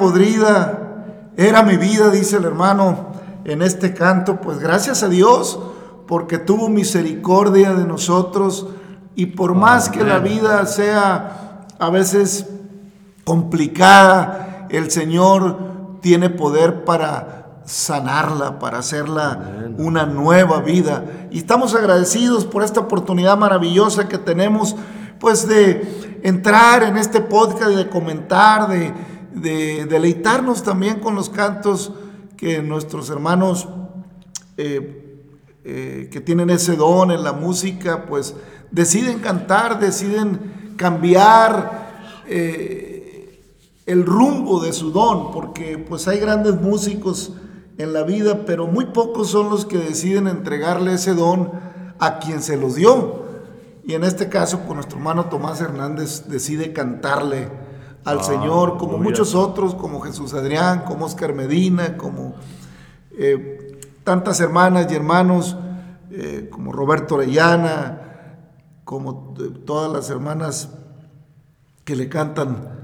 podrida era mi vida, dice el hermano en este canto. Pues gracias a Dios porque tuvo misericordia de nosotros y por más que la vida sea a veces complicada, el Señor tiene poder para sanarla, para hacerla una nueva vida. Y estamos agradecidos por esta oportunidad maravillosa que tenemos, pues de entrar en este podcast, de comentar, de, de deleitarnos también con los cantos que nuestros hermanos eh, eh, que tienen ese don en la música, pues deciden cantar, deciden cambiar eh, el rumbo de su don, porque pues hay grandes músicos en la vida, pero muy pocos son los que deciden entregarle ese don a quien se los dio. Y en este caso, pues nuestro hermano Tomás Hernández decide cantarle al Señor, como muchos otros, como Jesús Adrián, como Oscar Medina, como eh, tantas hermanas y hermanos, eh, como Roberto Orellana, como eh, todas las hermanas que le cantan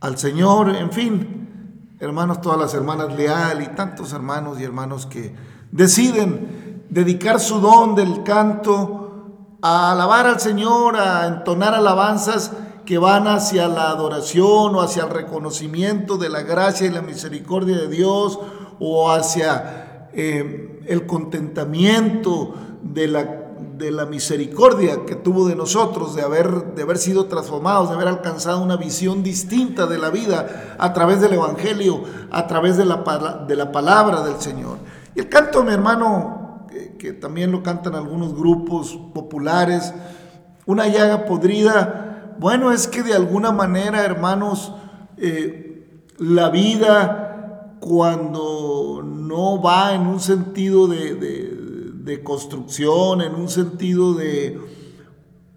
al Señor, en fin, hermanos, todas las hermanas Leal y tantos hermanos y hermanos que deciden dedicar su don del canto a alabar al Señor, a entonar alabanzas que van hacia la adoración o hacia el reconocimiento de la gracia y la misericordia de Dios o hacia eh, el contentamiento de la, de la misericordia que tuvo de nosotros, de haber, de haber sido transformados, de haber alcanzado una visión distinta de la vida a través del Evangelio, a través de la, de la palabra del Señor. Y el canto mi hermano, que, también lo cantan algunos grupos populares, una llaga podrida, bueno, es que de alguna manera, hermanos, eh, la vida cuando no va en un sentido de, de construcción, en un sentido de,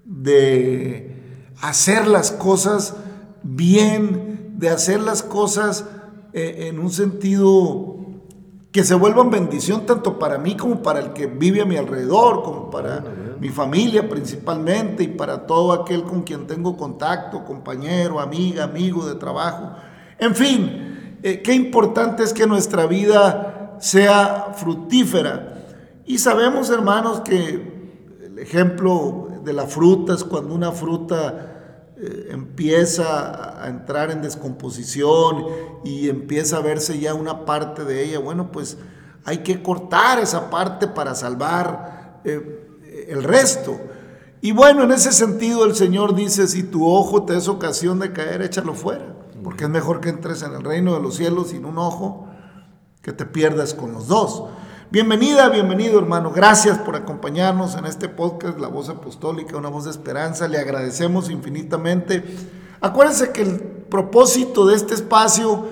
de hacer las cosas bien, de hacer las cosas eh, en un sentido que se vuelvan bendición tanto para mí como para el que vive a mi alrededor, como para mi familia principalmente y para todo aquel con quien tengo contacto, compañero, amiga, amigo de trabajo. En fin, eh, qué importante es que nuestra vida sea fructífera. Y sabemos, hermanos, que el ejemplo de la fruta es cuando una fruta eh, empieza a entrar en descomposición y empieza a verse ya una parte de ella. Bueno, pues hay que cortar esa parte para salvar eh, el resto. Y bueno, en ese sentido el Señor dice, si tu ojo te es ocasión de caer, échalo fuera, porque es mejor que entres en el reino de los cielos sin un ojo que te pierdas con los dos. Bienvenida, bienvenido hermano. Gracias por acompañarnos en este podcast, La Voz Apostólica, una voz de esperanza. Le agradecemos infinitamente. Acuérdense que el propósito de este espacio,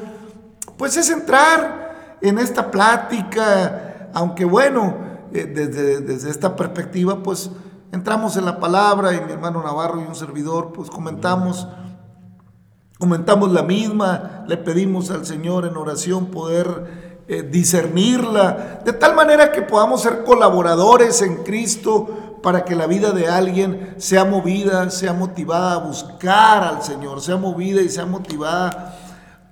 pues es entrar en esta plática, aunque bueno, eh, desde, desde esta perspectiva, pues entramos en la palabra y mi hermano Navarro y un servidor, pues comentamos comentamos la misma, le pedimos al Señor en oración poder eh, discernirla, de tal manera que podamos ser colaboradores en Cristo para que la vida de alguien sea movida, sea motivada a buscar al Señor, sea movida y sea motivada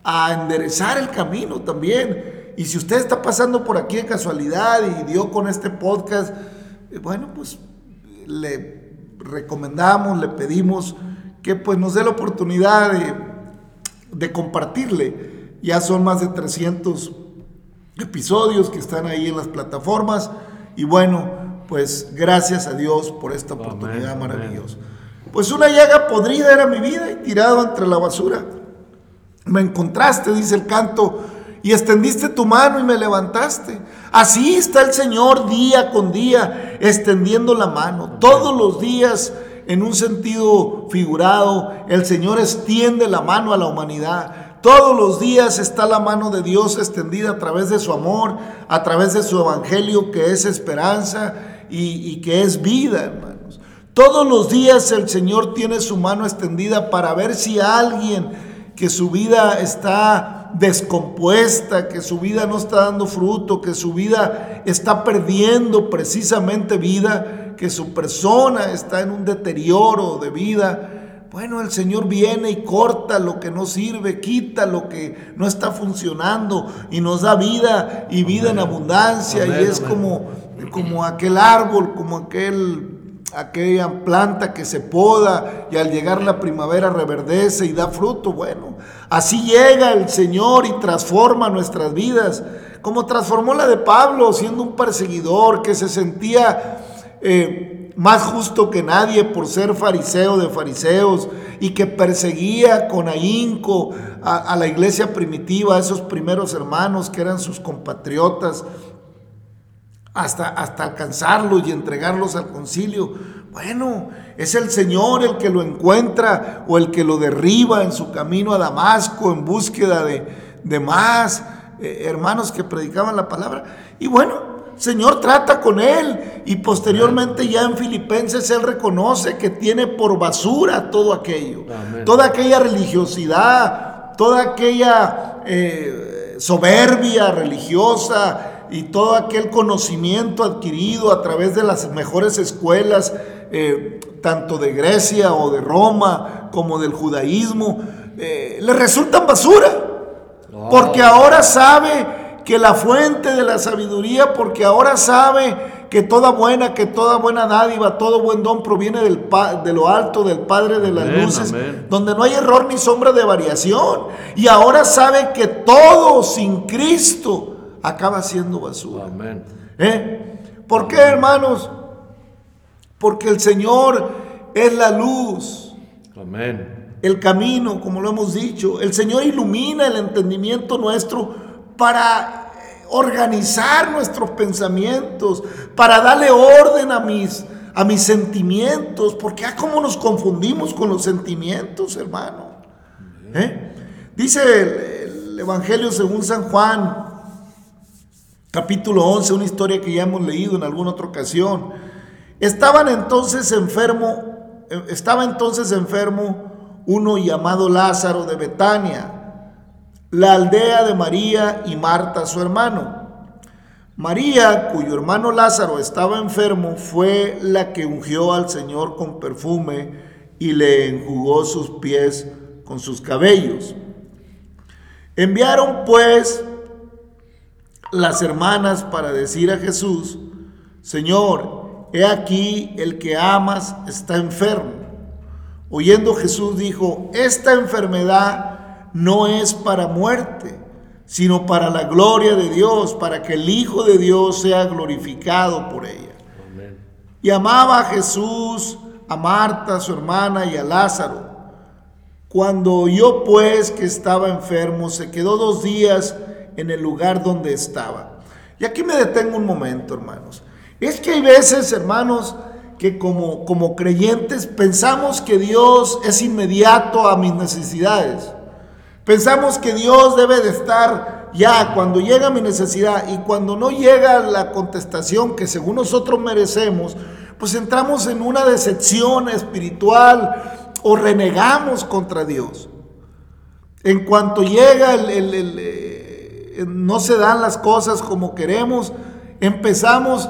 a enderezar el camino también. Y si usted está pasando por aquí de casualidad y dio con este podcast, eh, bueno, pues le recomendamos, le pedimos que pues nos dé la oportunidad de, de compartirle. Ya son más de 300 episodios que están ahí en las plataformas. Y bueno, pues gracias a Dios por esta oportunidad maravillosa. Pues una llaga podrida era mi vida y tirado entre la basura. Me encontraste, dice el canto, y extendiste tu mano y me levantaste. Así está el Señor día con día, extendiendo la mano. Todos los días, en un sentido figurado, el Señor extiende la mano a la humanidad. Todos los días está la mano de Dios extendida a través de su amor, a través de su evangelio que es esperanza y, que es vida, hermanos. Todos los días el Señor tiene su mano extendida para ver si alguien que su vida está descompuesta, que su vida no está dando fruto, que su vida está perdiendo precisamente vida, que su persona está en un deterioro de vida, bueno, el Señor viene y corta lo que no sirve, quita lo que no está funcionando y nos da vida y vida en abundancia. y es como, como aquel árbol, como aquel, aquella planta que se poda y al llegar la primavera reverdece y da fruto. Bueno, así llega el Señor y transforma nuestras vidas, como transformó la de Pablo siendo un perseguidor que se sentía... Eh, más justo que nadie por ser fariseo de fariseos y que perseguía con ahínco a, la iglesia primitiva, a esos primeros hermanos que eran sus compatriotas, hasta, hasta alcanzarlos y entregarlos al concilio. Bueno, es el Señor el que lo encuentra o el que lo derriba en su camino a Damasco en búsqueda de, más eh, hermanos que predicaban la palabra. Y bueno, Señor trata con él. Y posteriormente ya en Filipenses él reconoce que tiene por basura todo aquello, toda aquella religiosidad, toda aquella eh, soberbia religiosa y todo aquel conocimiento adquirido a través de las mejores escuelas, eh, tanto de Grecia o de Roma como del judaísmo, eh, le resultan basura, porque ahora sabe que la fuente de la sabiduría, porque ahora sabe que toda buena, que toda buena dádiva, todo buen don proviene del, de lo alto, del Padre de las luces, donde no hay error ni sombra de variación. Y ahora sabe que todo sin Cristo, acaba siendo basura. Amén. ¿Eh? ¿Por qué, hermanos? Porque el Señor es la luz, Amén. el camino, como lo hemos dicho. El Señor ilumina el entendimiento nuestro para eh, organizar nuestros pensamientos, para darle orden a mis, a mis sentimientos, porque ah, cómo nos confundimos con los sentimientos, hermano. ¿Eh? Dice el, el Evangelio según San Juan, capítulo 11, una historia que ya hemos leído en alguna otra ocasión. Estaban entonces enfermo, eh, estaba entonces enfermo uno llamado Lázaro de Betania, la aldea de María y Marta su hermano. María, cuyo hermano Lázaro estaba enfermo, fue la que ungió al Señor con perfume y le enjugó sus pies con sus cabellos. Enviaron pues las hermanas para decir a Jesús, Señor, he aquí el que amas está enfermo. Oyendo Jesús dijo, esta enfermedad no es para muerte, sino para la gloria de Dios, para que el Hijo de Dios sea glorificado por ella. Amén. Y amaba a Jesús, a Marta, su hermana, y a Lázaro. Cuando oyó pues que estaba enfermo, se quedó dos días en el lugar donde estaba. Y aquí me detengo un momento, hermanos. Es que hay veces, hermanos, que como, como creyentes pensamos que Dios es inmediato a mis necesidades. Pensamos que Dios debe de estar ya cuando llega mi necesidad y cuando no llega la contestación que según nosotros merecemos, pues entramos en una decepción espiritual o renegamos contra Dios. En cuanto llega eh, no se dan las cosas como queremos, empezamos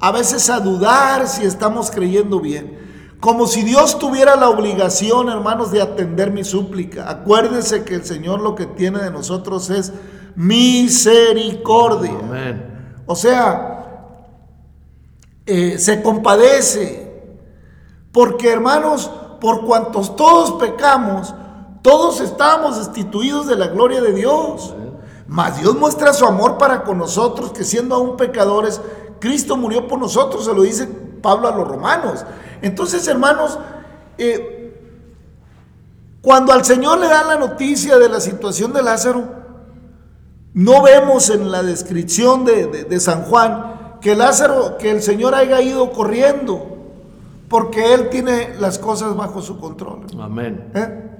a veces a dudar si estamos creyendo bien. Como si Dios tuviera la obligación, hermanos, de atender mi súplica. Acuérdense que el Señor lo que tiene de nosotros es misericordia. Amén. O sea, eh, se compadece. Porque, hermanos, por cuantos todos pecamos, todos estamos destituidos de la gloria de Dios. Mas Dios muestra su amor para con nosotros, que siendo aún pecadores, Cristo murió por nosotros, se lo dice Pablo a los romanos. Entonces, hermanos, eh, cuando al Señor le dan la noticia de la situación de Lázaro, no vemos en la descripción de, de, de San Juan que Lázaro, que el Señor haya ido corriendo, porque Él tiene las cosas bajo su control. Amén. ¿Eh?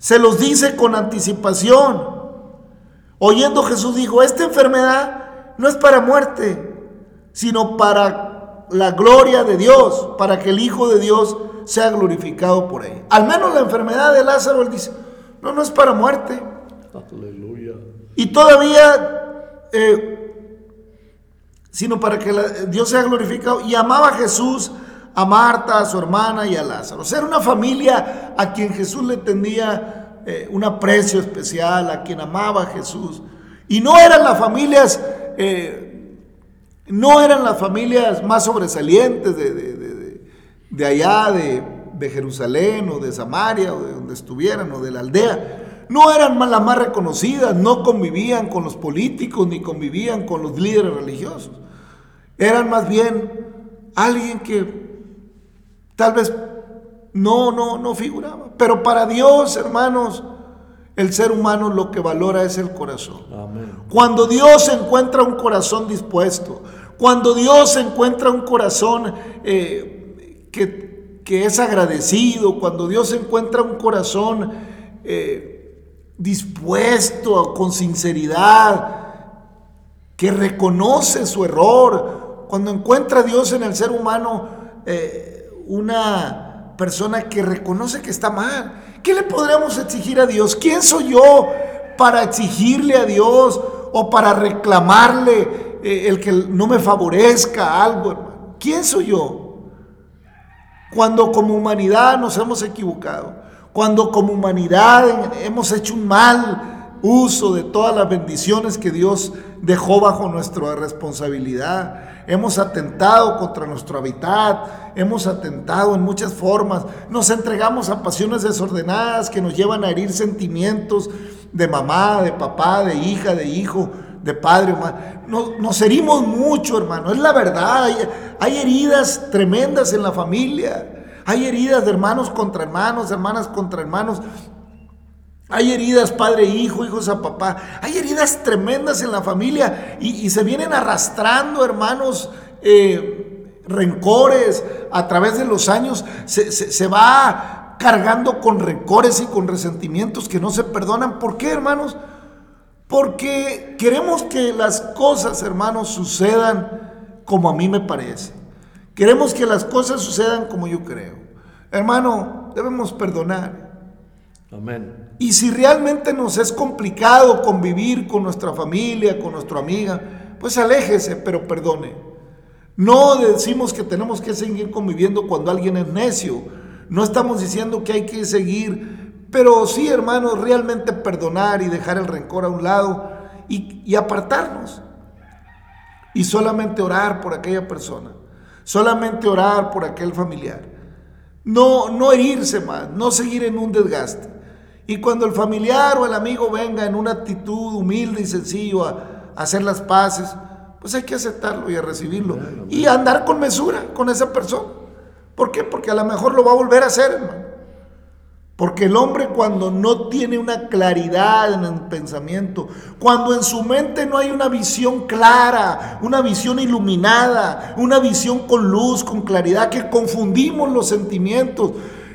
Se los dice con anticipación. Oyendo Jesús dijo, esta enfermedad no es para muerte, sino para la gloria de Dios, para que el Hijo de Dios sea glorificado por ella. Al menos la enfermedad de Lázaro, él dice, no, no es para muerte. Aleluya. Y todavía, eh, sino para que la- Dios sea glorificado. Y amaba a Jesús, a Marta, a su hermana y a Lázaro. O sea, era una familia a quien Jesús le tenía eh, un aprecio especial, a quien amaba a Jesús. Y no eran las familias, eh, no eran las familias más sobresalientes de, de- de- de- allá, de, Jerusalén o de Samaria o de donde estuvieran o de la aldea. No eran las más reconocidas, no convivían con los políticos ni convivían con los líderes religiosos. Eran más bien alguien que tal vez no, no, no figuraba. Pero para Dios, hermanos, el ser humano lo que valora es el corazón. Amén. Cuando Dios encuentra un corazón dispuesto, cuando Dios encuentra un corazón eh, que, que es agradecido, cuando Dios encuentra un corazón eh, dispuesto, con sinceridad, que reconoce su error, cuando encuentra a Dios en el ser humano eh, una persona que reconoce que está mal, ¿qué le podríamos exigir a Dios? ¿Quién soy yo para exigirle a Dios o para reclamarle eh, el que no me favorezca algo? ¿Quién soy yo? Cuando como humanidad nos hemos equivocado, cuando como humanidad hemos hecho un mal uso de todas las bendiciones que Dios dejó bajo nuestra responsabilidad, hemos atentado contra nuestro hábitat, hemos atentado en muchas formas, nos entregamos a pasiones desordenadas que nos llevan a herir sentimientos de mamá, de papá, de hija, de hijo, de padre. Nos, herimos mucho, hermano, es la verdad. Hay heridas tremendas en la familia. Hay heridas de hermanos contra hermanos, hermanas contra hermanos. Hay heridas padre, hijo, hijos a papá. Hay heridas tremendas en la familia y, se vienen arrastrando, hermanos, eh, rencores a través de los años. Se va cargando con rencores y con resentimientos que no se perdonan. ¿Por qué, hermanos? Porque queremos que las cosas, hermanos, sucedan como a mí me parece. Queremos que las cosas sucedan como yo creo. Hermano, debemos perdonar. Amén. Y si realmente nos es complicado convivir con nuestra familia, con nuestra amiga, pues aléjese, pero perdone. No decimos que tenemos que seguir conviviendo cuando alguien es necio. No estamos diciendo que hay que seguir, pero sí, hermanos, realmente perdonar y dejar el rencor a un lado y, y apartarnos. Y solamente orar por aquella persona. Solamente orar por aquel familiar. No, no herirse más, no seguir en un desgaste. Y cuando el familiar o el amigo venga en una actitud humilde y sencillo a, a hacer las paces, pues hay que aceptarlo y a recibirlo. Y andar con mesura con esa persona. ¿Por qué? Porque a lo mejor lo va a volver a hacer, hermano. Porque el hombre cuando no tiene una claridad en el pensamiento, cuando en su mente no hay una visión clara, una visión iluminada, una visión con luz, con claridad, que confundimos los sentimientos,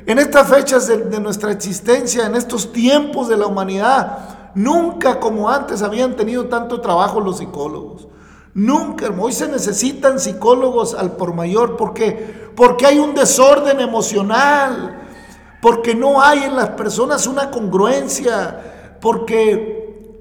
en estas fechas de, nuestra existencia, en estos tiempos de la humanidad, nunca como antes habían tenido tanto trabajo los psicólogos. Nunca, hoy se necesitan psicólogos al por mayor. ¿Por qué? Porque hay un desorden emocional, porque no hay en las personas una congruencia, porque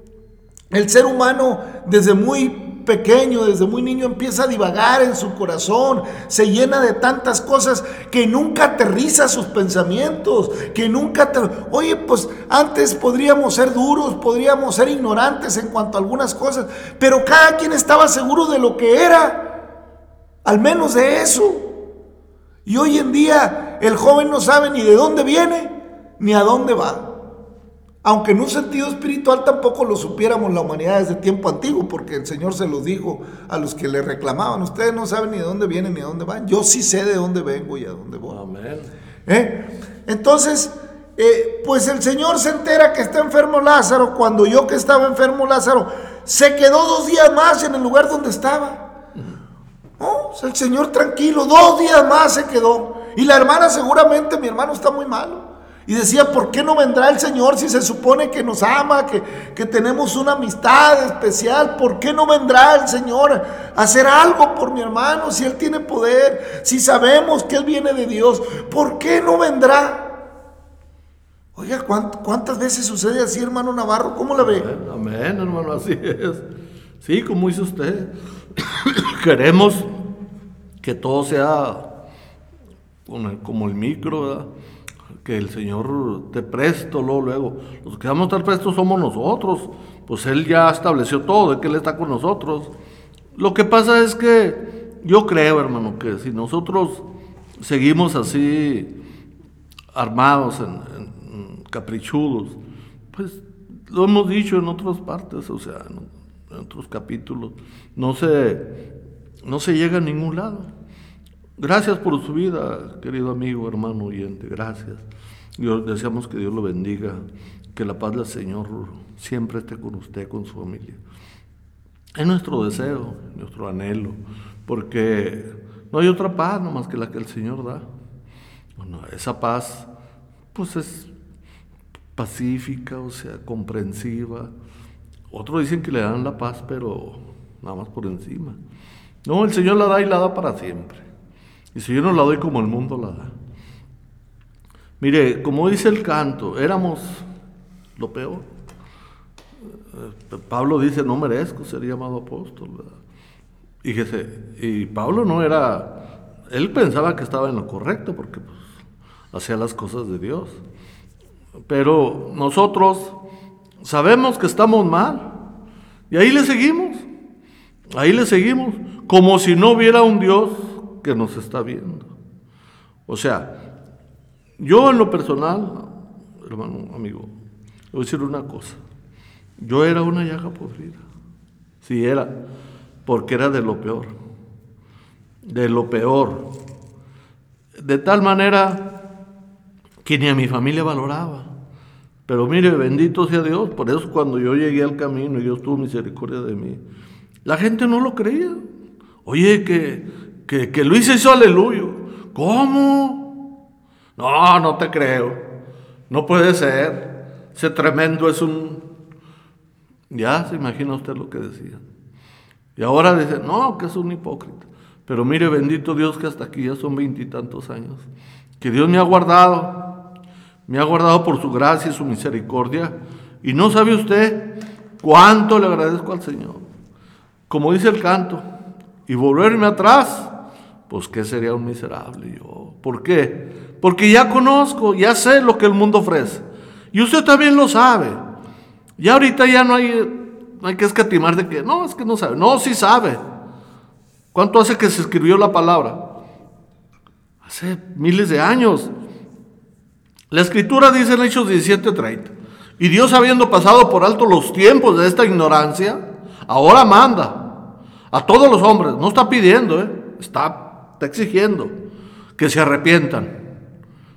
el ser humano desde muy pequeño, desde muy niño, empieza a divagar en su corazón, se llena de tantas cosas que nunca aterriza sus pensamientos, que nunca... Oye, pues antes podríamos ser duros, podríamos ser ignorantes en cuanto a algunas cosas, pero cada quien estaba seguro de lo que era, al menos de eso. Y hoy en día el joven no sabe ni de dónde viene, ni a dónde va. Aunque en un sentido espiritual tampoco lo supiéramos la humanidad desde tiempo antiguo, porque el Señor se los dijo a los que le reclamaban, ustedes no saben ni de dónde vienen ni a dónde van, yo sí sé de dónde vengo y a dónde voy. Amén. ¿Eh? Entonces, eh, pues el Señor se entera que está enfermo Lázaro, cuando yo que estaba enfermo Lázaro, se quedó dos días más en el lugar donde estaba. Oh, el Señor tranquilo, dos días más se quedó. Y la hermana seguramente, mi hermano está muy malo. Y decía, ¿por qué no vendrá el Señor si se supone que nos ama, que, que, tenemos una amistad especial? ¿Por qué no vendrá el Señor a hacer algo por mi hermano si Él tiene poder? Si sabemos que Él viene de Dios, ¿por qué no vendrá? Oiga, ¿cuántas veces sucede así, hermano Navarro? ¿Cómo la ve? Amén, amén, hermano, así es. Sí, como dice usted, queremos que todo sea como el micro, ¿verdad? Que el Señor te presto luego, luego. Los que vamos a estar prestos somos nosotros. Pues Él ya estableció todo, de que Él está con nosotros. Lo que pasa es que yo creo, hermano, que si nosotros seguimos así armados, en, en, caprichudos, pues lo hemos dicho en otras partes, o sea, en otros capítulos, no se, no se llega a ningún lado. Gracias por su vida, querido amigo, hermano oyente, gracias. Dios, deseamos que Dios lo bendiga, que la paz del Señor siempre esté con usted, con su familia. Es nuestro deseo, nuestro anhelo, porque no hay otra paz nomás que la que el Señor da. Bueno, esa paz, pues es pacífica, o sea, comprensiva. Otros dicen que le dan la paz, pero nada más por encima. No, el Señor la da y la da para siempre. Y si yo no la doy como el mundo la da. Mire, como dice el canto, éramos lo peor. Pablo dice, no merezco ser llamado apóstol. Y, y Pablo no era, él pensaba que estaba en lo correcto porque pues, hacía las cosas de Dios. Pero nosotros sabemos que estamos mal. Y ahí le seguimos. Ahí le seguimos. Como si no hubiera un Dios que nos está viendo. O sea, yo en lo personal, hermano, amigo, voy a decir una cosa. Yo era una llaga podrida. Sí era, porque era de lo peor, de lo peor. De tal manera que ni a mi familia valoraba. Pero mire, bendito sea Dios, por eso cuando yo llegué al camino Dios tuvo misericordia de mí, la gente no lo creía. Oye, que, que, que Luis hizo aleluya. ¿Cómo? No, no te creo. No puede ser. Ese tremendo es un... Ya se imagina usted lo que decía. Y ahora dice, no, que es un hipócrita. Pero mire, bendito Dios que hasta aquí ya son veintitantos años. Que Dios me ha guardado. Me ha guardado por su gracia y su misericordia. Y no sabe usted cuánto le agradezco al Señor. Como dice el canto. Y volverme atrás, pues que sería un miserable yo. ¿Por qué? Porque ya conozco, ya sé lo que el mundo ofrece. Y usted también lo sabe. Ya ahorita ya no hay, no hay que escatimar de que, no, es que no sabe. No, sí sabe. ¿Cuánto hace que se escribió la palabra? Hace miles de años. La escritura dice en Hechos 17:30. Y Dios habiendo pasado por alto los tiempos de esta ignorancia, ahora manda a todos los hombres. No está pidiendo, ¿eh? está, está exigiendo que se arrepientan.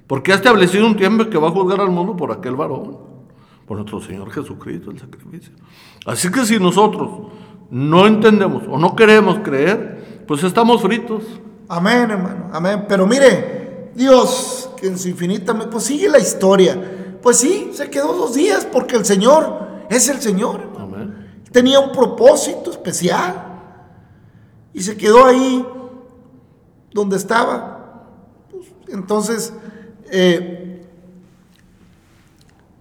Porque ha establecido un tiempo que va a juzgar al mundo por aquel varón, por nuestro Señor Jesucristo, el sacrificio. Así que si nosotros no entendemos o no queremos creer, pues estamos fritos. Amén, hermano, amén. Pero mire, Dios, que en su infinita, pues sigue la historia. Pues sí, se quedó dos días porque el Señor es el Señor. Amén. Tenía un propósito especial. Y se quedó ahí donde estaba. Pues, entonces, eh,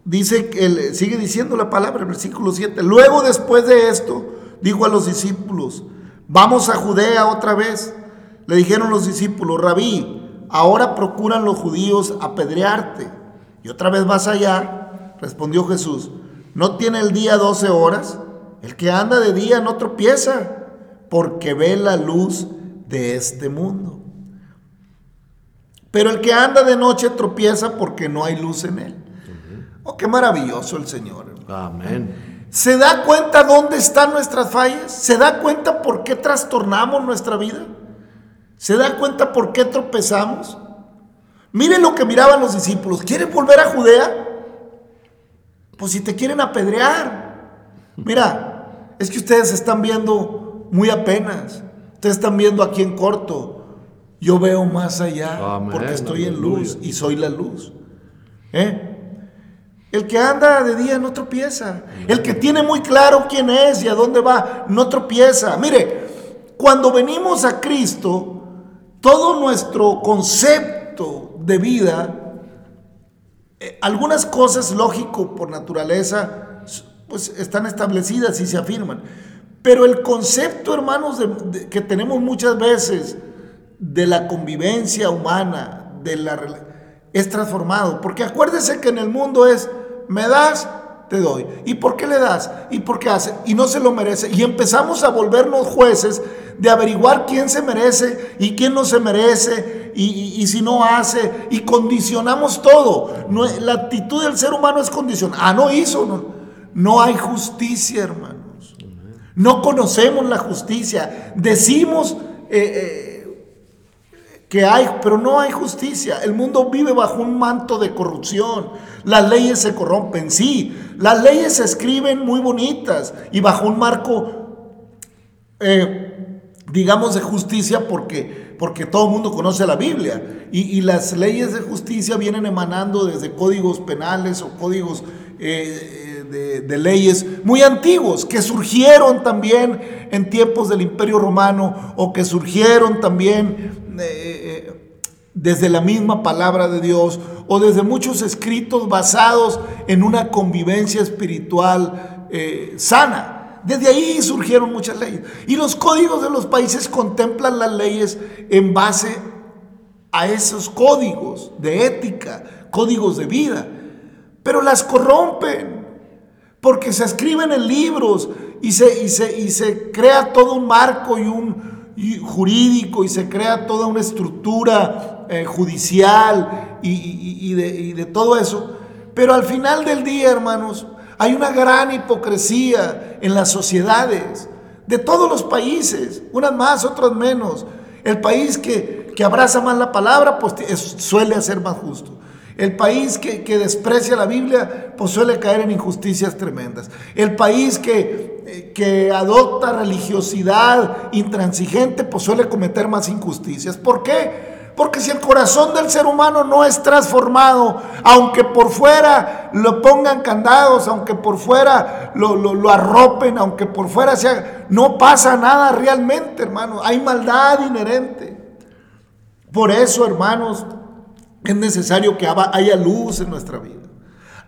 dice él, sigue diciendo la palabra, el versículo 7. Luego, después de esto, dijo a los discípulos: Vamos a Judea otra vez. Le dijeron los discípulos: Rabí, ahora procuran los judíos apedrearte. Y otra vez vas allá. Respondió Jesús: ¿No tiene el día 12 horas? El que anda de día no tropieza porque ve la luz de este mundo. Pero el que anda de noche tropieza porque no hay luz en él. Oh, qué maravilloso el Señor. Amén. ¿Se da cuenta dónde están nuestras fallas? ¿Se da cuenta por qué trastornamos nuestra vida? ¿Se da cuenta por qué tropezamos? Miren lo que miraban los discípulos. ¿Quieren volver a Judea? Pues si te quieren apedrear. Mira, es que ustedes están viendo muy apenas. Ustedes están viendo aquí en corto. Yo veo más allá Amén, porque estoy en luz y soy la luz. ¿Eh? El que anda de día no tropieza. El que tiene muy claro quién es y a dónde va, no tropieza. Mire, cuando venimos a Cristo, todo nuestro concepto de vida, eh, algunas cosas lógico por naturaleza, pues están establecidas y se afirman. Pero el concepto, hermanos, de- de- que tenemos muchas veces de la convivencia humana, de la es transformado. Porque acuérdese que en el mundo es, me das, te doy. ¿Y por qué le das? ¿Y por qué hace? Y no se lo merece. Y empezamos a volvernos jueces de averiguar quién se merece y quién no se merece y, y- si no hace. Y condicionamos todo. La actitud del ser humano es condicionar. Ah, no hizo. No, no hay justicia, hermanos. No conocemos la justicia. Decimos... eh, eh, que hay, pero no hay justicia. El mundo vive bajo un manto de corrupción. Las leyes se corrompen, sí. Las leyes se escriben muy bonitas y bajo un marco, eh, digamos, de justicia porque, porque todo el mundo conoce la Biblia. Y, y las leyes de justicia vienen emanando desde códigos penales o códigos eh, de, leyes muy antiguos que surgieron también en tiempos del Imperio Romano o que surgieron también eh, eh, desde la misma palabra de Dios o desde muchos escritos basados en una convivencia espiritual eh, sana. Desde ahí surgieron muchas leyes. Y los códigos de los países contemplan las leyes en base a esos códigos de ética, códigos de vida. Pero las corrompen porque se escriben en libros y se, y se, y se crea todo un marco y un jurídico y se crea toda una estructura eh, judicial y de, y de todo eso. Pero al final del día, hermanos, hay una gran hipocresía en las sociedades de todos los países, unas más, otras menos. El país que, que abraza más la palabra, pues suele ser más justo. El país que, que, desprecia la Biblia, pues suele caer en injusticias tremendas. El país que, eh, que adopta religiosidad intransigente, pues suele cometer más injusticias. ¿Por qué? Porque si el corazón del ser humano no es transformado, aunque por fuera lo pongan candados, aunque por fuera lo, lo, arropen, aunque por fuera sea, no pasa nada realmente, hermano. Hay maldad inherente. Por eso, hermanos, es necesario que haya luz en nuestra vida.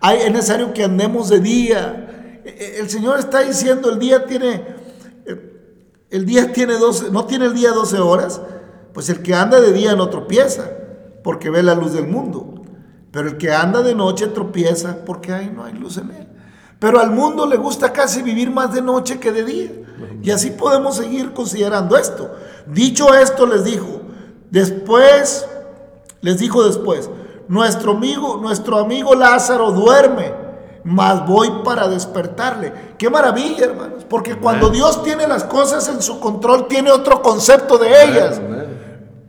Es necesario que andemos de día. E, e, el Señor está diciendo, el día tiene, el día tiene 12, no tiene el día 12 horas, pues el que anda de día no tropieza, porque ve la luz del mundo. Pero el que anda de noche tropieza porque ahí no hay luz en él. Pero al mundo le gusta casi vivir más de noche que de día. Y así podemos seguir considerando esto. Dicho esto, les dijo, después, les dijo después, nuestro amigo, nuestro amigo Lázaro duerme, mas voy para despertarle. Qué maravilla, hermanos, porque cuando Dios tiene las cosas en su control, tiene otro concepto de ellas.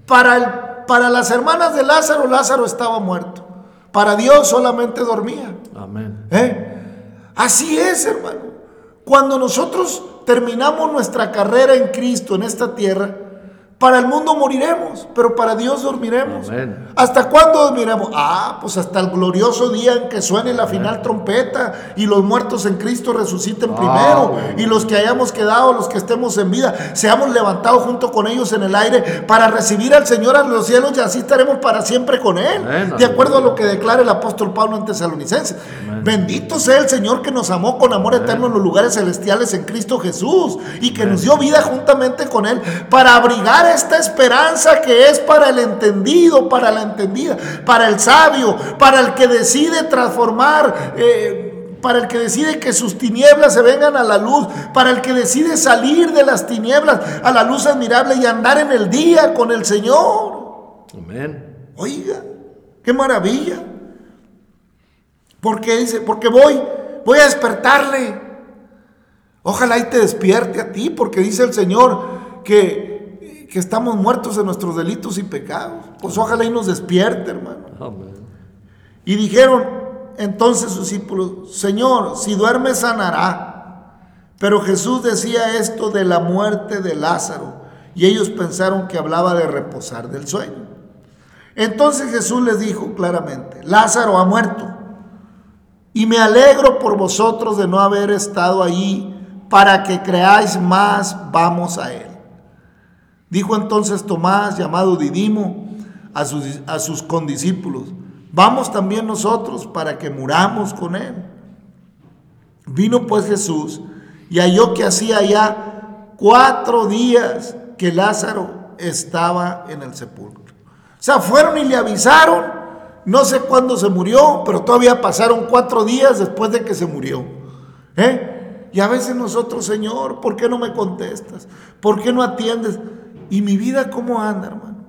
Para, para las hermanas de Lázaro, Lázaro estaba muerto. Para Dios solamente dormía. Amén. ¿Eh? Así es, hermano. Cuando nosotros terminamos nuestra carrera en Cristo en esta tierra, para el mundo moriremos, pero para Dios dormiremos. ¿Hasta cuándo dormiremos? Ah, pues hasta el glorioso día en que suene la final trompeta y los muertos en Cristo resuciten ah, primero y los que hayamos quedado, los que estemos en vida, seamos levantados junto con ellos en el aire para recibir al Señor a los cielos y así estaremos para siempre con Él. de acuerdo a lo que declara el apóstol Pablo en Tesalonicenses. Bendito sea el Señor que nos amó con amor eterno en los lugares celestiales en Cristo Jesús y que nos dio vida juntamente con Él para abrigar esta esperanza que es para el entendido, para la entendida, para el sabio, para el que decide transformar. Eh, para el que decide que sus tinieblas se vengan a la luz, para el que decide salir de las tinieblas a la luz admirable y andar en el día con el Señor. Amén. Oiga, qué maravilla. Porque dice, porque voy, voy a despertarle. Ojalá y te despierte a ti, porque dice el Señor que que estamos muertos en nuestros delitos y pecados. Pues ojalá y nos despierte, hermano. Y dijeron entonces sus discípulos, Señor, si duerme sanará. Pero Jesús decía esto de la muerte de Lázaro y ellos pensaron que hablaba de reposar del sueño. Entonces Jesús les dijo claramente, Lázaro ha muerto y me alegro por vosotros de no haber estado allí para que creáis más, vamos a él. Dijo entonces Tomás, llamado Didimo, a sus, a sus condiscípulos, vamos también nosotros para que muramos con él. Vino pues Jesús y halló que hacía ya cuatro días que Lázaro estaba en el sepulcro. O sea, fueron y le avisaron, no sé cuándo se murió, pero todavía pasaron cuatro días después de que se murió. ¿Eh? Y a veces nosotros, Señor, ¿por qué no me contestas? ¿Por qué no atiendes? ¿Y mi vida cómo anda, hermano?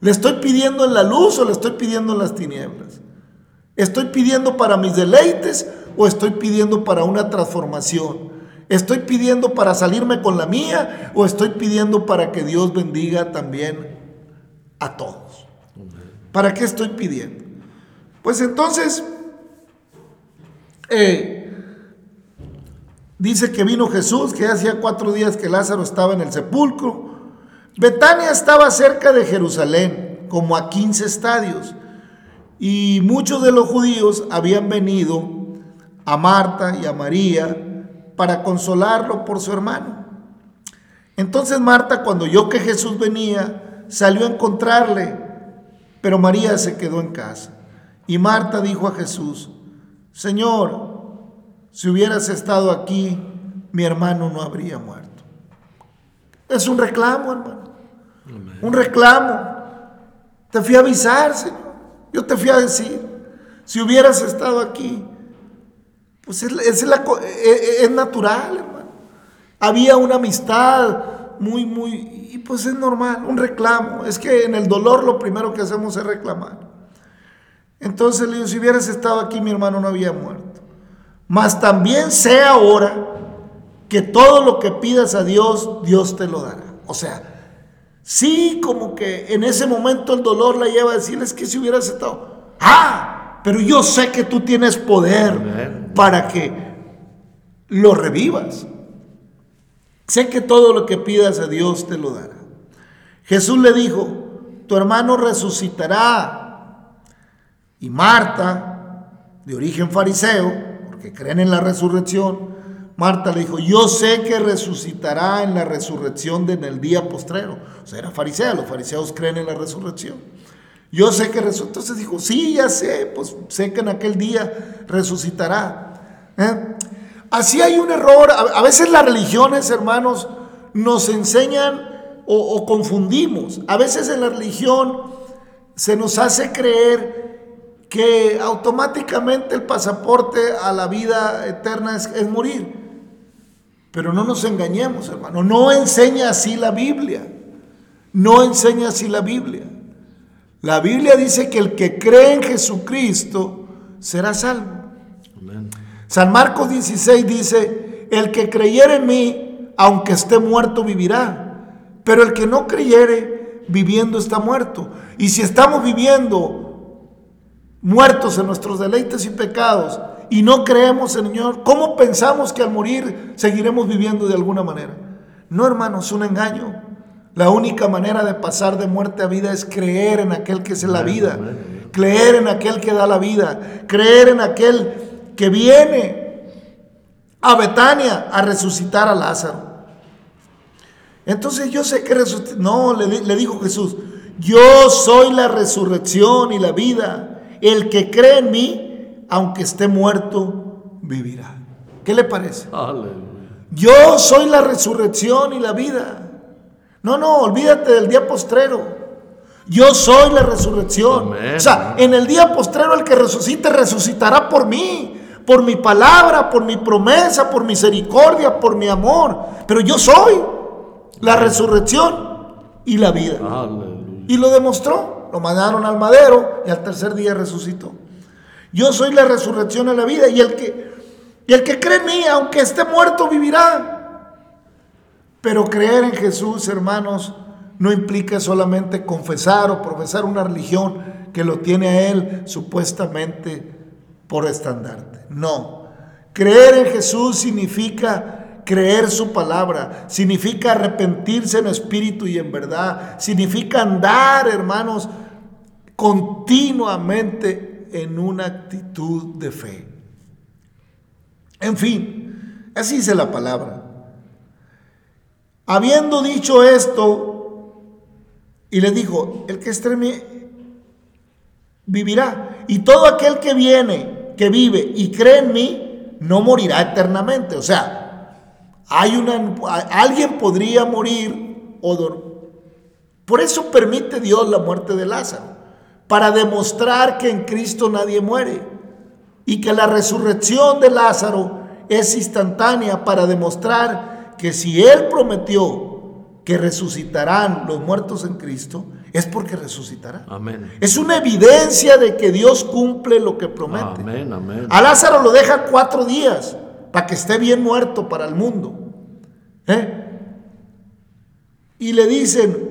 ¿Le estoy pidiendo en la luz o le estoy pidiendo en las tinieblas? ¿Estoy pidiendo para mis deleites o estoy pidiendo para una transformación? ¿Estoy pidiendo para salirme con la mía o estoy pidiendo para que Dios bendiga también a todos? ¿Para qué estoy pidiendo? Pues entonces, eh, dice que vino Jesús, que hacía cuatro días que Lázaro estaba en el sepulcro. Betania estaba cerca de Jerusalén, como a 15 estadios, y muchos de los judíos habían venido a Marta y a María para consolarlo por su hermano. Entonces Marta, cuando oyó que Jesús venía, salió a encontrarle, pero María se quedó en casa. Y Marta dijo a Jesús, Señor, si hubieras estado aquí, mi hermano no habría muerto. Es un reclamo, hermano un reclamo. Te fui a avisar, Señor. Yo te fui a decir, si hubieras estado aquí, pues es, es, e, e, es natural, hermano. Había una amistad muy, muy, y pues es normal, un reclamo. Es que en el dolor lo primero que hacemos es reclamar. Entonces le digo, si hubieras estado aquí, mi hermano no había muerto. Mas también sé ahora que todo lo que pidas a Dios, Dios te lo dará. O sea, sí como que en ese momento el dolor la lleva a decirles que si hubieras estado, ah, pero yo sé que tú tienes poder para que lo revivas. Sé que todo lo que pidas a Dios te lo dará. Jesús le dijo, tu hermano resucitará. Y Marta, de origen fariseo, porque creen en la resurrección, Marta le dijo, yo sé que resucitará en la resurrección de en el día postrero. O sea, era farisea, los fariseos creen en la resurrección. Yo sé que resucitará. Entonces dijo, sí, ya sé, pues sé que en aquel día resucitará. ¿Eh? Así hay un error. A veces las religiones, hermanos, nos enseñan o, confundimos. A veces en la religión se nos hace creer que automáticamente el pasaporte a la vida eterna es, morir. Pero no nos engañemos, hermano. No enseña así la Biblia. No enseña así la Biblia. La Biblia dice que el que cree en Jesucristo será salvo. Amén. San Marcos 16 dice, el que creyere en mí, aunque esté muerto, vivirá. Pero el que no creyere, viviendo está muerto. Y si estamos viviendo muertos en nuestros deleites y pecados y no creemos en el Señor, ¿cómo pensamos que al morir seguiremos viviendo de alguna manera? No, hermanos, es un engaño. La única manera de pasar de muerte a vida es creer en aquel que es la vida, creer en aquel que da la vida, creer en aquel que viene a Betania a resucitar a Lázaro. Entonces yo sé que resucitó. No, le, le dijo Jesús, yo soy la resurrección y la vida. El que cree en mí, aunque esté muerto, vivirá. ¿Qué le parece? Yo soy la resurrección y la vida. No, no, olvídate del día postrero. Yo soy la resurrección. O sea, en el día postrero el que resucite resucitará por mí, por mi palabra, por mi promesa, por misericordia, por mi amor. Pero yo soy la resurrección y la vida. Y lo demostró lo mandaron al madero y al tercer día resucitó. Yo soy la resurrección de la vida y el que, y el que cree en mí, aunque esté muerto, vivirá. Pero creer en Jesús, hermanos, no implica solamente confesar o profesar una religión que lo tiene a Él supuestamente por estandarte. No. Creer en Jesús significa creer su palabra, significa arrepentirse en espíritu y en verdad, significa andar, hermanos, continuamente en una actitud de fe. En fin, así dice la palabra. Habiendo dicho esto, y le dijo, el que estreme vivirá, y todo aquel que viene, que vive y cree en mí, no morirá eternamente. O sea, hay una, alguien podría morir o Por eso permite Dios la muerte de Lázaro, para demostrar que en Cristo nadie muere y que la resurrección de Lázaro es instantánea para demostrar que si Él prometió que resucitarán los muertos en Cristo, es porque resucitará. Amén. Es una evidencia de que Dios cumple lo que promete. Amén, amén. A Lázaro lo deja cuatro días para que esté bien muerto para el mundo. ¿Eh? Y le dicen,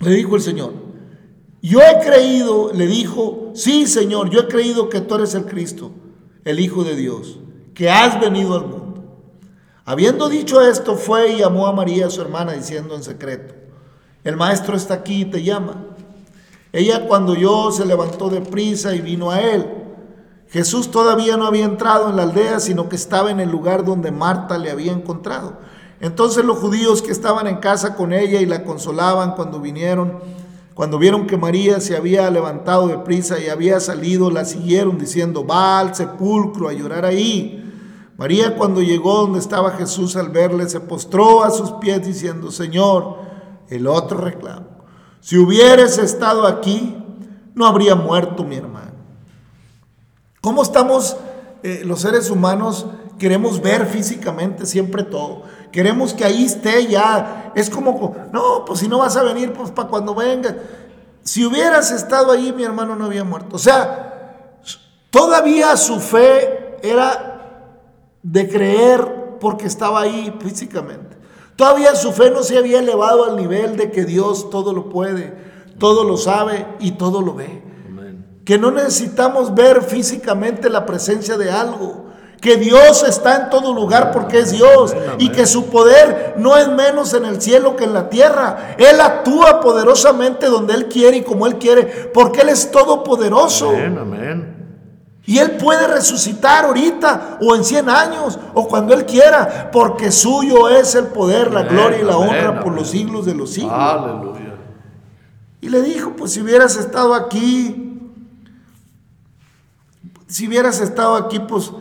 le dijo el Señor, yo he creído, le dijo, sí Señor, yo he creído que tú eres el Cristo, el Hijo de Dios, que has venido al mundo. Habiendo dicho esto, fue y llamó a María, su hermana, diciendo en secreto, el maestro está aquí y te llama. Ella cuando yo se levantó de prisa y vino a él. Jesús todavía no había entrado en la aldea, sino que estaba en el lugar donde Marta le había encontrado. Entonces los judíos que estaban en casa con ella y la consolaban cuando vinieron, cuando vieron que María se había levantado de prisa y había salido, la siguieron diciendo, va al sepulcro a llorar ahí. María cuando llegó donde estaba Jesús al verle, se postró a sus pies diciendo, Señor, el otro reclamo, si hubieras estado aquí, no habría muerto mi hermano. ¿Cómo estamos eh, los seres humanos? Queremos ver físicamente siempre todo. Queremos que ahí esté ya. Es como, no, pues si no vas a venir, pues para cuando vengas. Si hubieras estado ahí, mi hermano no había muerto. O sea, todavía su fe era de creer porque estaba ahí físicamente. Todavía su fe no se había elevado al nivel de que Dios todo lo puede, todo lo sabe y todo lo ve. Que no necesitamos ver físicamente la presencia de algo. Que Dios está en todo lugar porque es Dios. Y que su poder no es menos en el cielo que en la tierra. Él actúa poderosamente donde Él quiere y como Él quiere. Porque Él es todopoderoso. Amén, amén. Y Él puede resucitar ahorita o en 100 años o cuando Él quiera, porque suyo es el poder, la gloria y la honra por los siglos de los siglos. Aleluya. Y le dijo, pues si hubieras estado aquí, si hubieras estado aquí, pues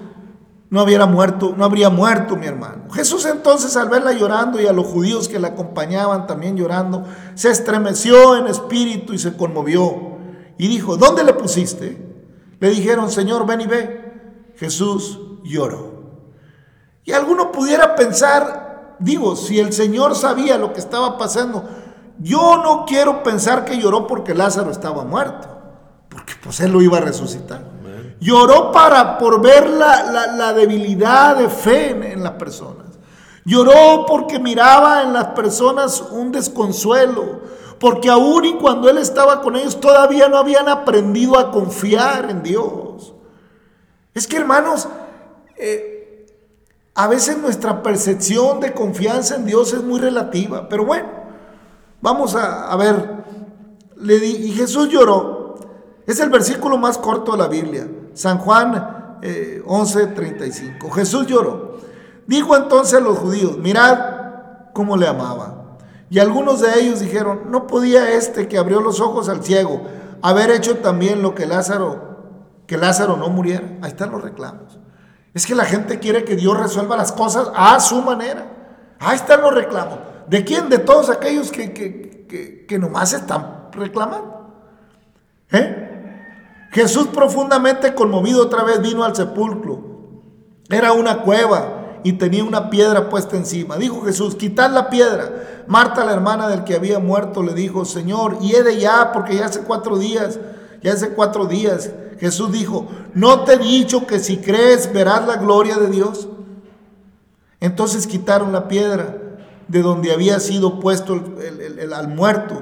no hubiera muerto, no habría muerto mi hermano. Jesús entonces al verla llorando y a los judíos que la acompañaban también llorando, se estremeció en espíritu y se conmovió y dijo, ¿dónde le pusiste? Le dijeron, Señor, ven y ve. Jesús lloró. Y alguno pudiera pensar, digo, si el Señor sabía lo que estaba pasando, yo no quiero pensar que lloró porque Lázaro estaba muerto, porque pues él lo iba a resucitar. Lloró para, por ver la, debilidad de fe en, las personas. Lloró porque miraba en las personas un desconsuelo, porque aún y cuando Él estaba con ellos todavía no habían aprendido a confiar en Dios. Es que hermanos, eh, a veces nuestra percepción de confianza en Dios es muy relativa, pero bueno, vamos a, ver. Le di, y Jesús lloró. Es el versículo más corto de la Biblia, San Juan 11:35. Eh, Jesús lloró. Dijo entonces a los judíos, mirad cómo le amaba. Y algunos de ellos dijeron, no podía este que abrió los ojos al ciego haber hecho también lo que Lázaro, que Lázaro no muriera. Ahí están los reclamos. Es que la gente quiere que Dios resuelva las cosas a su manera. Ahí están los reclamos. ¿De quién? De todos aquellos que, que, que, nomás están reclamando. ¿Eh? Jesús profundamente conmovido otra vez vino al sepulcro. Era una cueva y tenía una piedra puesta encima. Dijo Jesús, quitad la piedra. Marta, la hermana del que había muerto, le dijo, Señor, y de ya, porque ya hace cuatro días, ya hace cuatro días. Jesús dijo, ¿no te he dicho que si crees verás la gloria de Dios? Entonces quitaron la piedra de donde había sido puesto el, al muerto.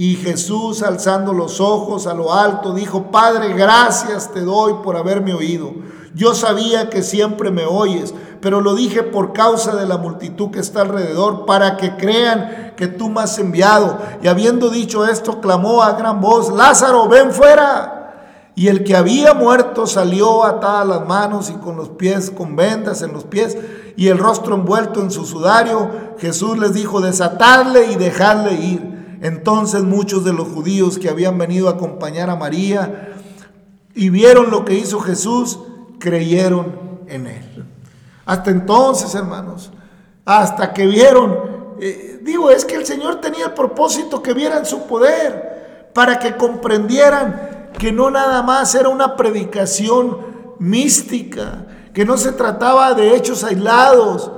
Y Jesús, alzando los ojos a lo alto, dijo, Padre, gracias te doy por haberme oído. Yo sabía que siempre me oyes, pero lo dije por causa de la multitud que está alrededor, para que crean que tú me has enviado. Y habiendo dicho esto, clamó a gran voz, Lázaro, ven fuera. Y el que había muerto salió atadas las manos y con los pies, con vendas en los pies y el rostro envuelto en su sudario. Jesús les dijo, desatarle y dejarle ir. Entonces muchos de los judíos que habían venido a acompañar a María y vieron lo que hizo Jesús, creyeron en él. Hasta entonces, hermanos, hasta que vieron, eh, digo, es que el Señor tenía el propósito que vieran su poder, para que comprendieran que no nada más era una predicación mística, que no se trataba de hechos aislados,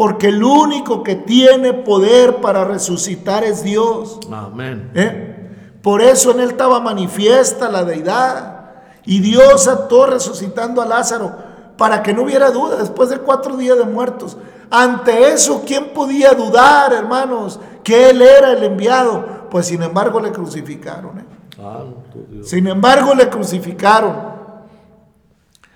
porque el único que tiene poder para resucitar es Dios. Amén. ¿Eh? Por eso en él estaba manifiesta la deidad. Y Dios actuó resucitando a Lázaro para que no hubiera duda después de cuatro días de muertos. Ante eso, ¿quién podía dudar, hermanos, que Él era el enviado? Pues sin embargo le crucificaron. ¿eh? Sin embargo le crucificaron.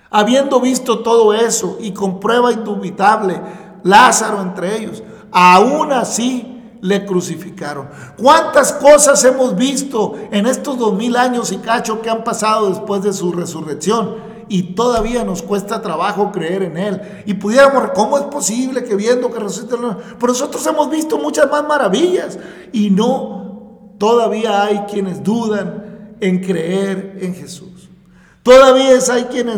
Habiendo visto todo eso y con prueba indubitable, Lázaro entre ellos, aún así le crucificaron. ¿Cuántas cosas hemos visto en estos dos mil años y cacho que han pasado después de su resurrección? y todavía nos cuesta trabajo creer en Él. Y pudiéramos, ¿cómo es posible que viendo que resucita? Pero nosotros hemos visto muchas más maravillas y no, todavía hay quienes dudan en creer en Jesús. Todavía hay quienes,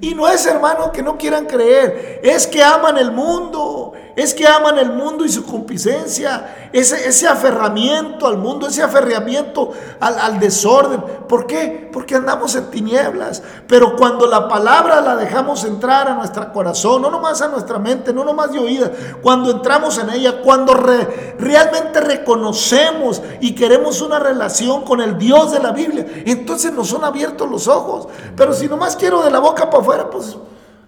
y no es hermano que no quieran creer, es que aman el mundo, es que aman el mundo y su complicencia, ese, ese aferramiento al mundo, ese aferramiento al, al, desorden. ¿Por qué? Porque andamos en tinieblas. Pero cuando la palabra la dejamos entrar a nuestro corazón, no nomás a nuestra mente, no nomás de oída, cuando entramos en ella, cuando realmente reconocemos y queremos una relación con el Dios de la Biblia, entonces nos son abiertos los ojos. Pero si nomás quiero de la boca para afuera, pues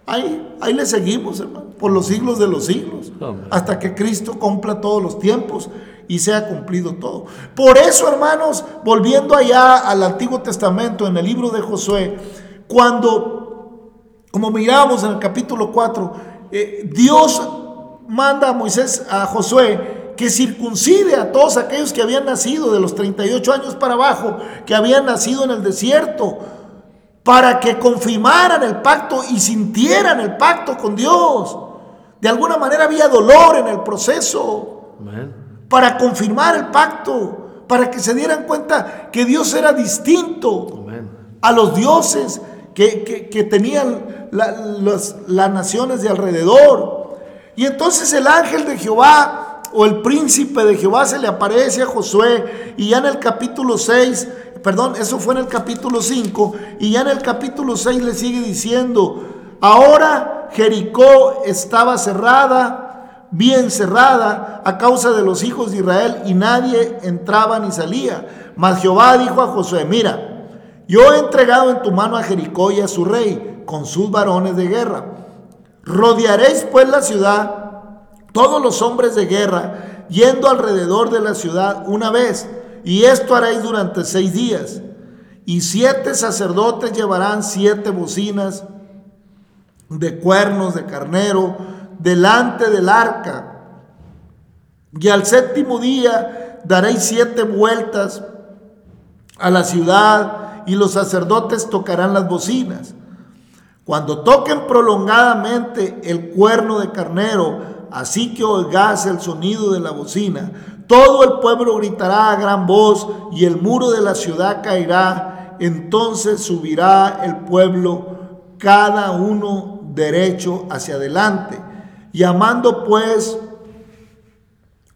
ahí, ahí le seguimos, hermano, por los siglos de los siglos, Amén. hasta que Cristo cumpla todos los tiempos y sea cumplido todo. Por eso, hermanos, volviendo allá al Antiguo Testamento, en el libro de Josué, cuando, como miramos en el capítulo 4, eh, Dios manda a Moisés, a Josué, que circuncide a todos aquellos que habían nacido de los 38 años para abajo, que habían nacido en el desierto, para que confirmaran el pacto y sintieran el pacto con Dios. De alguna manera había dolor en el proceso para confirmar el pacto, para que se dieran cuenta que Dios era distinto a los dioses que, que- que tenían la- las, las naciones de alrededor. Y entonces el ángel de Jehová o el príncipe de Jehová se le aparece a Josué y ya en el capítulo 6, perdón, eso fue en el capítulo 5, y ya en el capítulo 6 le sigue diciendo, ahora Jericó estaba cerrada, bien cerrada a causa de los hijos de Israel y nadie entraba ni salía. Mas Jehová dijo a Josué, mira, yo he entregado en tu mano a Jericó y a su rey con sus varones de guerra. Rodearéis pues la ciudad, todos los hombres de guerra, yendo alrededor de la ciudad una vez, y esto haréis durante seis días. Y siete sacerdotes llevarán siete bocinas de cuernos de carnero delante del arca. Y al séptimo día daréis siete vueltas a la ciudad y los sacerdotes tocarán las bocinas. Cuando toquen prolongadamente el cuerno de carnero, así que oigas el sonido de la bocina, todo el pueblo gritará a gran voz y el muro de la ciudad caerá. Entonces subirá el pueblo, cada uno derecho hacia adelante. Llamando pues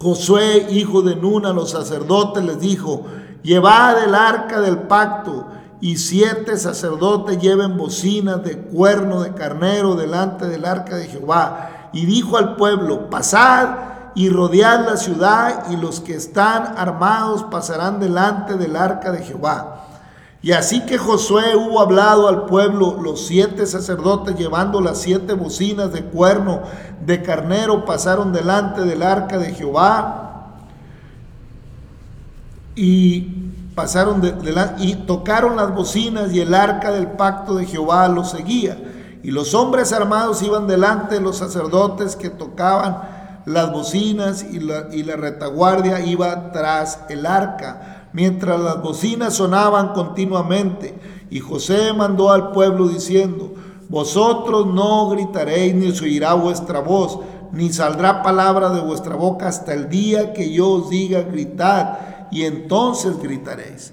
Josué, hijo de Nun, a los sacerdotes les dijo, llevad el arca del pacto y siete sacerdotes lleven bocinas de cuerno de carnero delante del arca de Jehová. Y dijo al pueblo, pasad y rodead la ciudad y los que están armados pasarán delante del arca de Jehová. Y así que Josué hubo hablado al pueblo, los siete sacerdotes llevando las siete bocinas de cuerno de carnero pasaron delante del arca de Jehová y pasaron de, y tocaron las bocinas y el arca del pacto de Jehová los seguía. Y los hombres armados iban delante de los sacerdotes que tocaban las bocinas y la, y la retaguardia iba tras el arca, mientras las bocinas sonaban continuamente. Y José mandó al pueblo diciendo, vosotros no gritaréis ni se oirá vuestra voz, ni saldrá palabra de vuestra boca hasta el día que yo os diga gritad, y entonces gritaréis.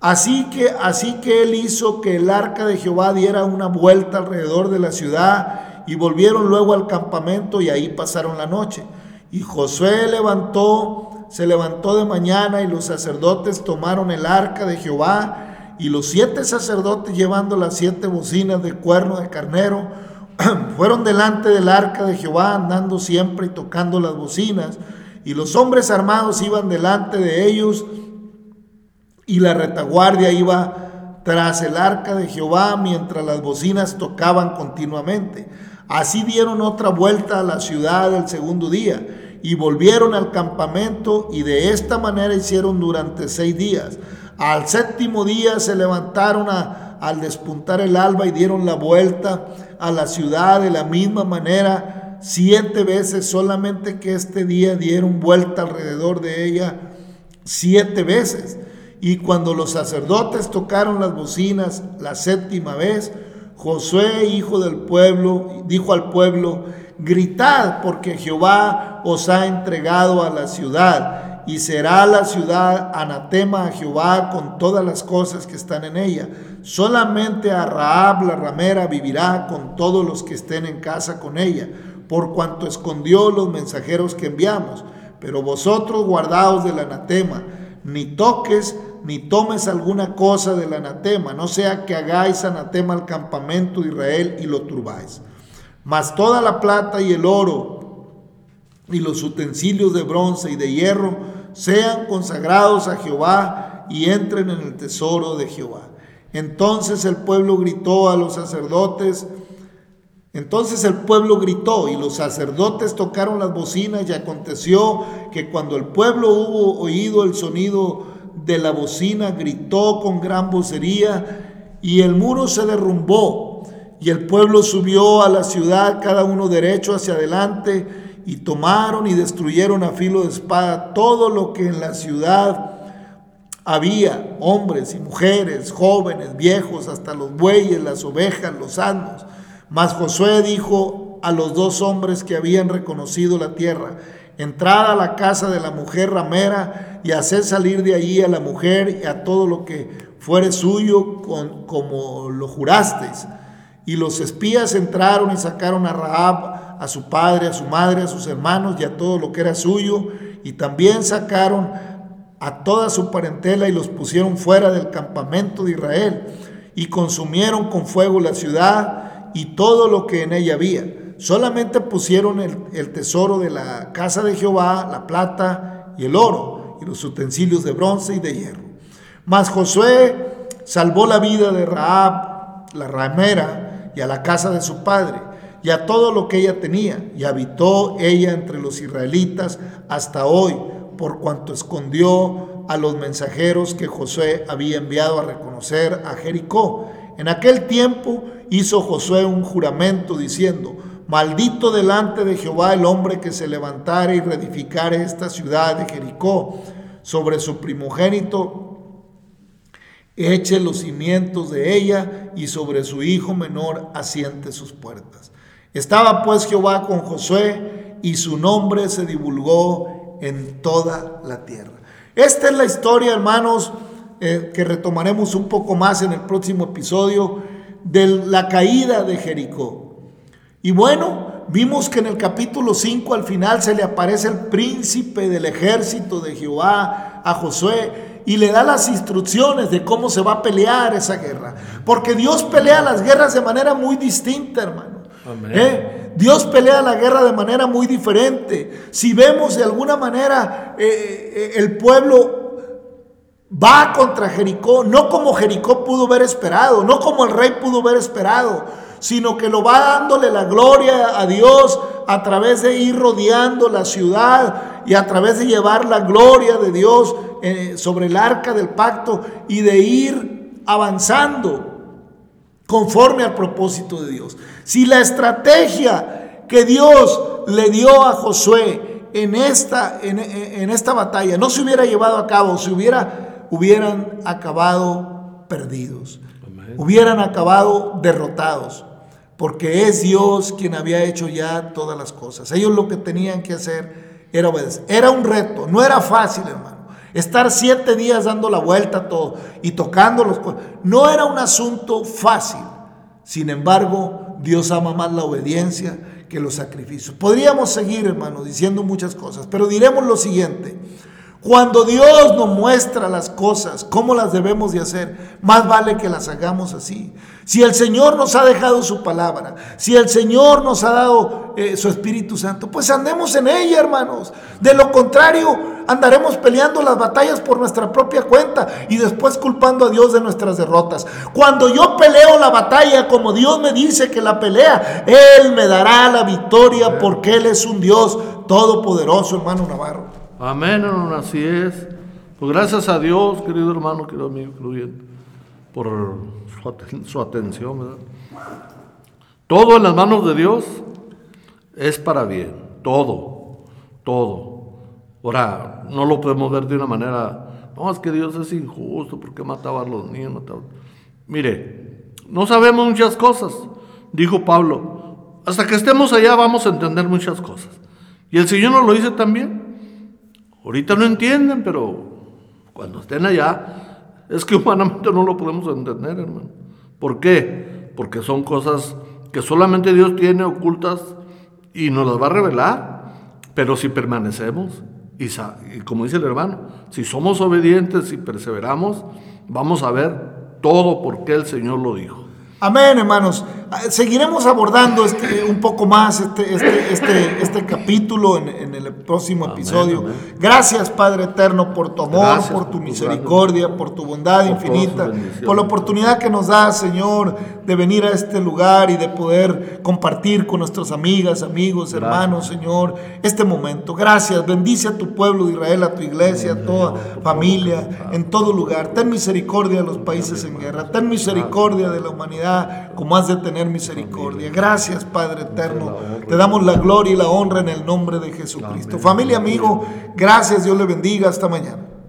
Así que, así que él hizo que el arca de Jehová diera una vuelta alrededor de la ciudad y volvieron luego al campamento y ahí pasaron la noche. Y Josué levantó, se levantó de mañana y los sacerdotes tomaron el arca de Jehová y los siete sacerdotes llevando las siete bocinas de cuerno de carnero fueron delante del arca de Jehová andando siempre y tocando las bocinas y los hombres armados iban delante de ellos y la retaguardia iba tras el arca de Jehová mientras las bocinas tocaban continuamente. Así dieron otra vuelta a la ciudad el segundo día y volvieron al campamento y de esta manera hicieron durante seis días. Al séptimo día se levantaron al despuntar el alba y dieron la vuelta a la ciudad de la misma manera siete veces, solamente que este día dieron vuelta alrededor de ella siete veces. Y cuando los sacerdotes tocaron las bocinas la séptima vez, Josué, hijo del pueblo, dijo al pueblo, gritad porque Jehová os ha entregado a la ciudad y será la ciudad anatema a Jehová con todas las cosas que están en ella. Solamente a Raab la ramera vivirá con todos los que estén en casa con ella, por cuanto escondió los mensajeros que enviamos. Pero vosotros guardaos del anatema, ni toques ni tomes alguna cosa del anatema, no sea que hagáis anatema al campamento de Israel y lo turbáis. Mas toda la plata y el oro y los utensilios de bronce y de hierro sean consagrados a Jehová y entren en el tesoro de Jehová. Entonces el pueblo gritó a los sacerdotes Entonces el pueblo gritó y los sacerdotes tocaron las bocinas y aconteció que cuando el pueblo hubo oído el sonido de la bocina, gritó con gran vocería y el muro se derrumbó y el pueblo subió a la ciudad, cada uno derecho hacia adelante y tomaron y destruyeron a filo de espada todo lo que en la ciudad había, hombres y mujeres, jóvenes, viejos, hasta los bueyes, las ovejas, los asnos mas Josué dijo a los dos hombres que habían reconocido la tierra, entrad a la casa de la mujer ramera y haced salir de allí a la mujer y a todo lo que fuere suyo con, como lo jurasteis. Y los espías entraron y sacaron a Rahab, a su padre, a su madre, a sus hermanos y a todo lo que era suyo. Y también sacaron a toda su parentela y los pusieron fuera del campamento de Israel. Y consumieron con fuego la ciudad y todo lo que en ella había. Solamente pusieron el, tesoro de la casa de Jehová, la plata y el oro, y los utensilios de bronce y de hierro. Mas Josué salvó la vida de Raab, la ramera, y a la casa de su padre, y a todo lo que ella tenía, y habitó ella entre los israelitas hasta hoy, por cuanto escondió a los mensajeros que Josué había enviado a reconocer a Jericó. En aquel tiempo hizo Josué un juramento diciendo, maldito delante de Jehová el hombre que se levantare y reedificare esta ciudad de Jericó sobre su primogénito, eche los cimientos de ella y sobre su hijo menor asiente sus puertas. Estaba pues Jehová con Josué y su nombre se divulgó en toda la tierra. Esta es la historia, hermanos, eh, que retomaremos un poco más en el próximo episodio de la caída de Jericó. Y bueno, vimos que en el capítulo 5 al final se le aparece el príncipe del ejército de Jehová a Josué y le da las instrucciones de cómo se va a pelear esa guerra. Porque Dios pelea las guerras de manera muy distinta, hermano. ¿Eh? Dios pelea la guerra de manera muy diferente. Si vemos de alguna manera eh, eh, el pueblo va contra Jericó, no como Jericó pudo haber esperado, no como el rey pudo haber esperado, sino que lo va dándole la gloria a Dios a través de ir rodeando la ciudad y a través de llevar la gloria de Dios eh, sobre el arca del pacto y de ir avanzando conforme al propósito de Dios. Si la estrategia que Dios le dio a Josué en esta, en, en esta batalla no se hubiera llevado a cabo, se hubiera hubieran acabado perdidos, hubieran acabado derrotados, porque es Dios quien había hecho ya todas las cosas. Ellos lo que tenían que hacer era obedecer. Era un reto, no era fácil, hermano. Estar siete días dando la vuelta a todo y tocando los... No era un asunto fácil. Sin embargo, Dios ama más la obediencia que los sacrificios. Podríamos seguir, hermano, diciendo muchas cosas, pero diremos lo siguiente. Cuando Dios nos muestra las cosas, cómo las debemos de hacer, más vale que las hagamos así. Si el Señor nos ha dejado su palabra, si el Señor nos ha dado eh, su Espíritu Santo, pues andemos en ella, hermanos. De lo contrario, andaremos peleando las batallas por nuestra propia cuenta y después culpando a Dios de nuestras derrotas. Cuando yo peleo la batalla como Dios me dice que la pelea, Él me dará la victoria porque Él es un Dios todopoderoso, hermano Navarro. Amén, hermano, así es. Pues gracias a Dios, querido hermano, querido amigo, por su, atención, ¿verdad? Todo en las manos de Dios es para bien, todo, todo. Ahora, no lo podemos ver de una manera, no, es que Dios es injusto, porque mataba a los niños? Mire, no sabemos muchas cosas, dijo Pablo. Hasta que estemos allá vamos a entender muchas cosas. Y el Señor nos lo dice también. Ahorita no entienden, pero cuando estén allá, es que humanamente no lo podemos entender, hermano. ¿Por qué? Porque son cosas que solamente Dios tiene ocultas y nos las va a revelar. Pero si permanecemos, y, como dice el hermano, si somos obedientes y perseveramos, vamos a ver todo porque el Señor lo dijo. Amén, hermanos. Ah, seguiremos abordando este, un poco más este, este, este, este capítulo en, en el próximo episodio. amén. Gracias, Padre Eterno, por tu amor, Gracias por tu por tu misericordia, por tu bondad por infinita, por la oportunidad que nos da, Señor, de venir a este lugar y de poder compartir con nuestras amigas, amigos, hermanos, Señor, este momento. Gracias, bendice a tu pueblo de Israel, a tu iglesia, a toda familia, en todo lugar. Ten misericordia de los países en guerra, ten misericordia de la humanidad como has de tener misericordia. Gracias, Padre eterno. Te damos la gloria y la honra en el nombre de Jesucristo. Familia, amigo, gracias, Dios le bendiga, hasta mañana.